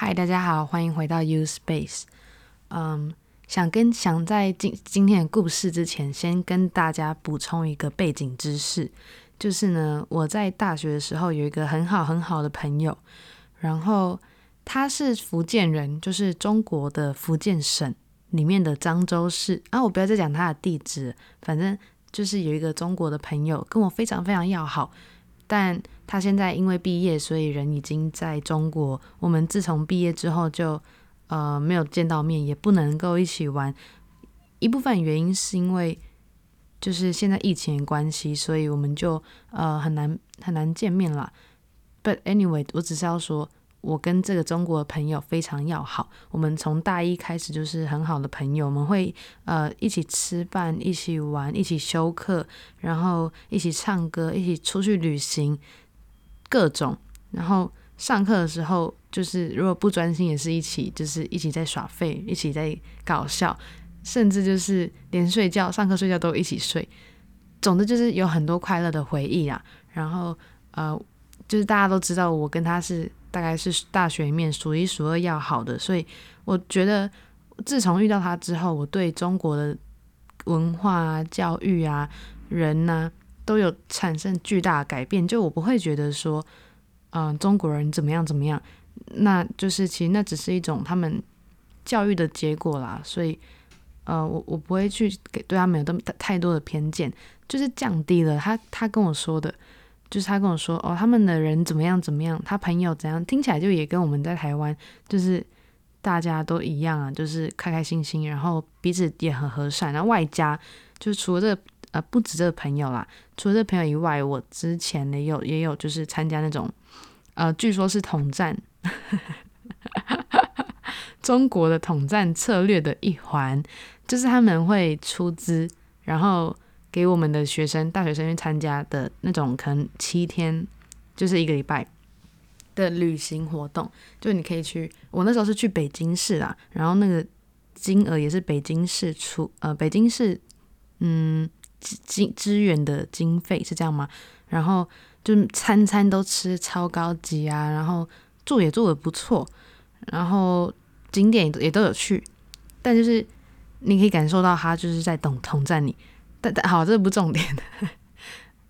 嗨，大家好，欢迎回到 U Space。嗯，想跟想在今今天的故事之前，先跟大家补充一个背景知识，就是呢，我在大学的时候有一个很好很好的朋友，然后他是福建人，就是中国的福建省里面的漳州市啊。我不要再讲他的地址，反正就是有一个中国的朋友跟我非常非常要好。但他现在因为毕业，所以人已经在中国。我们自从毕业之后就呃没有见到面，也不能够一起玩。一部分原因是因为就是现在疫情的关系，所以我们就呃很难很难见面了。But anyway，我只是要说。我跟这个中国的朋友非常要好，我们从大一开始就是很好的朋友，我们会呃一起吃饭、一起玩、一起休课，然后一起唱歌、一起出去旅行，各种。然后上课的时候，就是如果不专心，也是一起，就是一起在耍废，一起在搞笑，甚至就是连睡觉、上课睡觉都一起睡。总之就是有很多快乐的回忆啊。然后呃，就是大家都知道我跟他是。大概是大学里面数一数二要好的，所以我觉得自从遇到他之后，我对中国的文化啊、教育啊、人呐都有产生巨大的改变。就我不会觉得说，嗯，中国人怎么样怎么样，那就是其实那只是一种他们教育的结果啦。所以，呃，我我不会去给对他们有那么太多的偏见，就是降低了他他跟我说的。就是他跟我说，哦，他们的人怎么样怎么样，他朋友怎样，听起来就也跟我们在台湾就是大家都一样啊，就是开开心心，然后彼此也很和善。然后外加就是除了这个呃不止这个朋友啦，除了这朋友以外，我之前也有也有就是参加那种呃据说是统战，中国的统战策略的一环，就是他们会出资，然后。给我们的学生、大学生去参加的那种，可能七天就是一个礼拜的旅行活动，就你可以去。我那时候是去北京市啦，然后那个金额也是北京市出，呃，北京市嗯支支援的经费是这样吗？然后就餐餐都吃超高级啊，然后住也住的不错，然后景点也都有去，但就是你可以感受到他就是在统统战你。但但好，这不重点。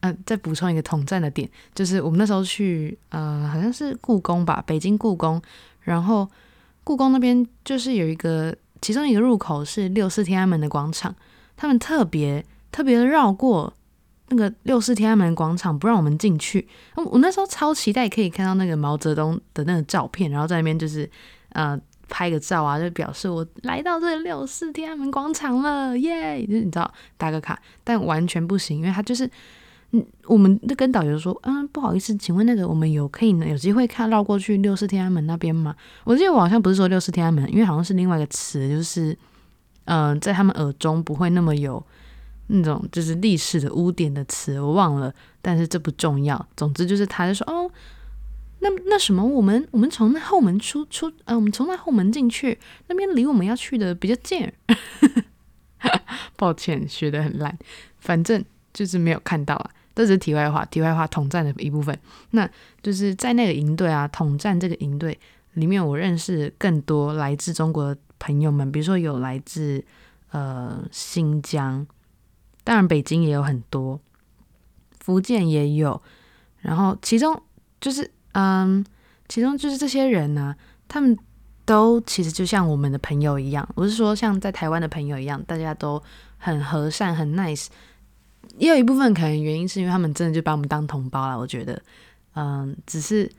嗯，再补充一个统战的点，就是我们那时候去，呃，好像是故宫吧，北京故宫。然后故宫那边就是有一个，其中一个入口是六四天安门的广场，他们特别特别的绕过那个六四天安门广场，不让我们进去。我那时候超期待可以看到那个毛泽东的那个照片，然后在那边就是，呃。拍个照啊，就表示我来到这六四天安门广场了，耶！就是你知道打个卡，但完全不行，因为他就是，嗯，我们就跟导游说，嗯，不好意思，请问那个我们有可以呢有机会看绕过去六四天安门那边吗？我记得我好像不是说六四天安门，因为好像是另外一个词，就是，嗯，在他们耳中不会那么有那种就是历史的污点的词，我忘了，但是这不重要。总之就是他就说，哦。那那什么，我们我们从那后门出出，呃，我们从那后门进去，那边离我们要去的比较近。抱歉，学的很烂，反正就是没有看到啊。这只是题外话，题外话，统战的一部分。那就是在那个营队啊，统战这个营队里面，我认识更多来自中国的朋友们，比如说有来自呃新疆，当然北京也有很多，福建也有，然后其中就是。嗯，其中就是这些人呢，他们都其实就像我们的朋友一样，我是说像在台湾的朋友一样，大家都很和善、很 nice。也有一部分可能原因是因为他们真的就把我们当同胞了。我觉得，嗯，只是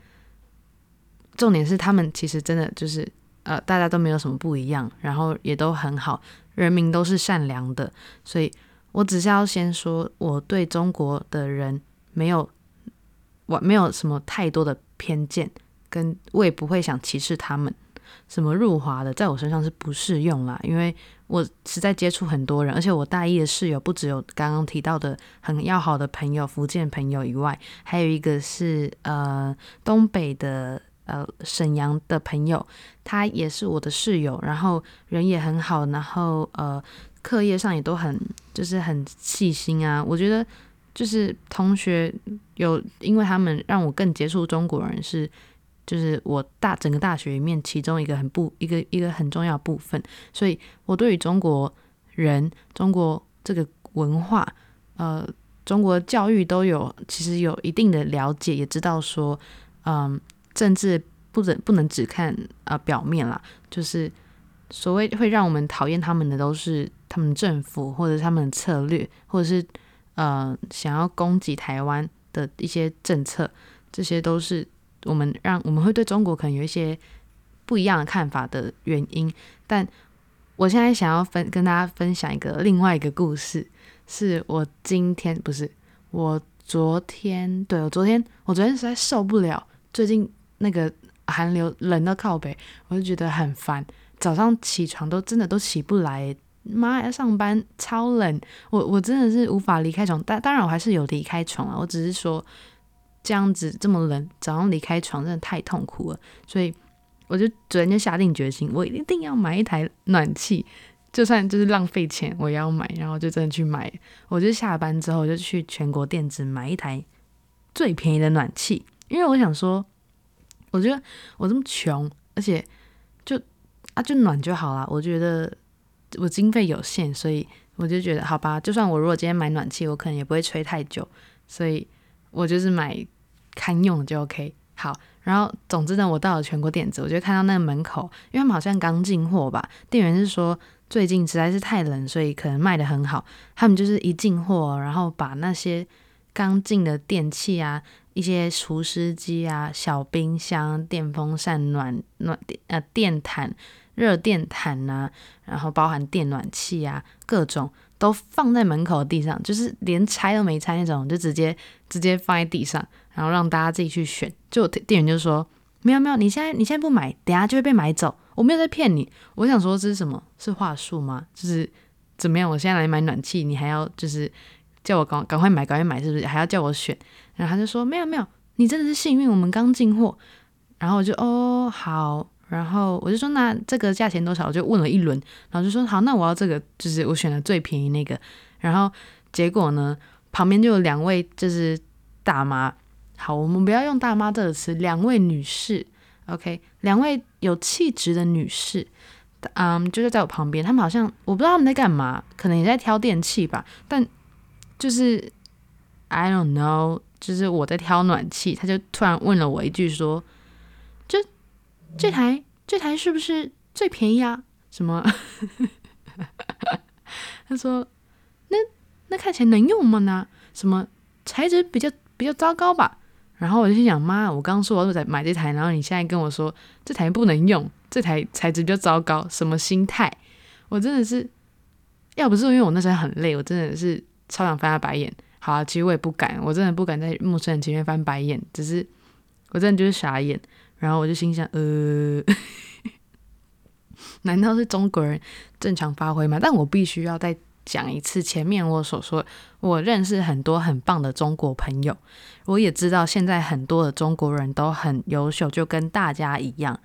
重点是他们其实真的就是呃，大家都没有什么不一样，然后也都很好，人民都是善良的。所以我只是要先说，我对中国的人没有。我没有什么太多的偏见，跟我也不会想歧视他们。什么入华的，在我身上是不适用啦，因为我实在接触很多人，而且我大一的室友不只有刚刚提到的很要好的朋友，福建朋友以外，还有一个是呃东北的呃沈阳的朋友，他也是我的室友，然后人也很好，然后呃课业上也都很就是很细心啊，我觉得。就是同学有，因为他们让我更接触中国人，是就是我大整个大学里面其中一个很不一个一个很重要部分，所以我对于中国人、中国这个文化，呃，中国教育都有其实有一定的了解，也知道说，嗯，政治不能不能只看啊表面啦，就是所谓会让我们讨厌他们的都是他们政府或者他们的策略，或者是呃想要攻击台湾的一些政策，这些都是。我们让我们会对中国可能有一些不一样的看法的原因，但我现在想要分跟大家分享一个另外一个故事，是我今天不是我昨天，对我昨天我昨天实在受不了，最近那个寒流冷到靠北，我就觉得很烦，早上起床都真的都起不来，妈要上班超冷，我我真的是无法离开床，但当然我还是有离开床啊，我只是说。这样子这么冷，早上离开床真的太痛苦了，所以我就昨天就下定决心，我一定要买一台暖气，就算就是浪费钱我也要买，然后就真的去买。我就下班之后就去全国电子买一台最便宜的暖气，因为我想说，我觉得我这么穷，而且就啊就暖就好了。我觉得我经费有限，所以我就觉得好吧，就算我如果今天买暖气，我可能也不会吹太久，所以。我就是买堪用的就 OK。好，然后总之呢，我到了全国电子，我就看到那个门口，因为他们好像刚进货吧，店员是说最近实在是太冷，所以可能卖的很好。他们就是一进货，然后把那些刚进的电器啊，一些除湿机啊、小冰箱、电风扇、暖暖电呃电毯、热电毯呐，然后包含电暖器啊，各种。都放在门口地上，就是连拆都没拆那种，就直接直接放在地上，然后让大家自己去选。就店员就说：“没有没有，你现在你现在不买，等下就会被买走。我没有在骗你。”我想说这是什么？是话术吗？就是怎么样？我现在来买暖气，你还要就是叫我赶赶快买，赶快买，是不是？还要叫我选？然后他就说：“没有没有，你真的是幸运，我们刚进货。”然后我就哦好。然后我就说，那这个价钱多少？我就问了一轮，然后就说好，那我要这个，就是我选的最便宜那个。然后结果呢，旁边就有两位就是大妈，好，我们不要用大妈这个词，两位女士，OK，两位有气质的女士，嗯，就是在我旁边，他们好像我不知道他们在干嘛，可能也在挑电器吧，但就是 I don't know，就是我在挑暖气，他就突然问了我一句说。就这台这台是不是最便宜啊？什么？他说：“那那看起来能用吗？呢？什么材质比较比较糟糕吧？”然后我就心想：“妈，我刚刚说我在买这台，然后你现在跟我说这台不能用，这台材质比较糟糕，什么心态？我真的是，要不是因为我那时候很累，我真的是超想翻他白眼。好，其实我也不敢，我真的不敢在陌生人前面翻白眼，只是我真的就是傻眼。”然后我就心想，呃，难道是中国人正常发挥吗？但我必须要再讲一次前面我所说，我认识很多很棒的中国朋友，我也知道现在很多的中国人都很优秀，就跟大家一样，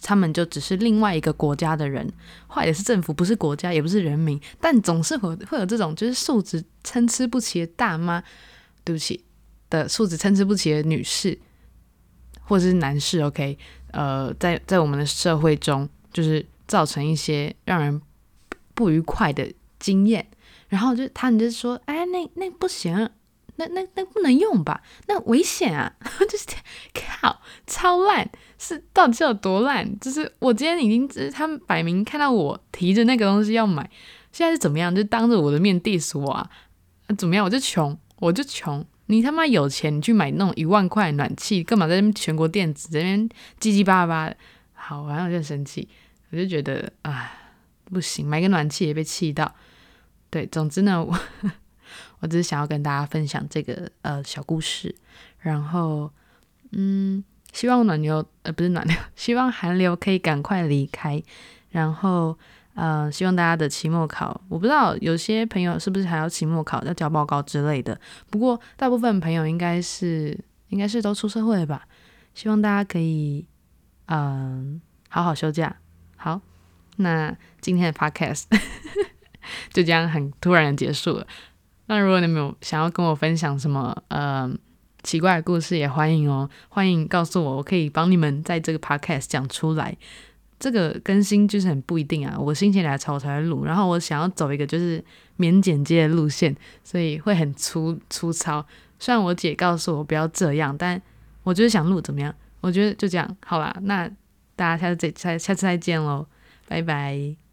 他们就只是另外一个国家的人，坏的是政府，不是国家，也不是人民，但总是会会有这种就是素质参差不齐的大妈，对不起的素质参差不齐的女士。或者是男士，OK，呃，在在我们的社会中，就是造成一些让人不愉快的经验，然后就他们就说，哎，那那不行，那那那不能用吧，那危险啊，就是靠，超烂，是到底是有多烂？就是我今天已经，就是他们摆明看到我提着那个东西要买，现在是怎么样？就当着我的面 diss 我啊？怎么样？我就穷，我就穷。你他妈有钱，你去买那种一万块暖气，干嘛在那边全国电子这边叽叽巴巴？好，然后我就生气，我就觉得啊，不行，买个暖气也被气到。对，总之呢，我 我只是想要跟大家分享这个呃小故事，然后嗯，希望暖流呃不是暖流，希望寒流可以赶快离开，然后。呃，希望大家的期末考，我不知道有些朋友是不是还要期末考要交报告之类的。不过大部分朋友应该是应该是都出社会了吧。希望大家可以嗯好好休假。好，那今天的 podcast 就这样很突然的结束了。那如果你们有想要跟我分享什么呃奇怪的故事也欢迎哦，欢迎告诉我，我可以帮你们在这个 podcast 讲出来。这个更新就是很不一定啊，我心情来潮才会录，然后我想要走一个就是免剪接的路线，所以会很粗粗糙。虽然我姐告诉我不要这样，但我就是想录怎么样？我觉得就这样好啦，那大家下次再下下次再见喽，拜拜。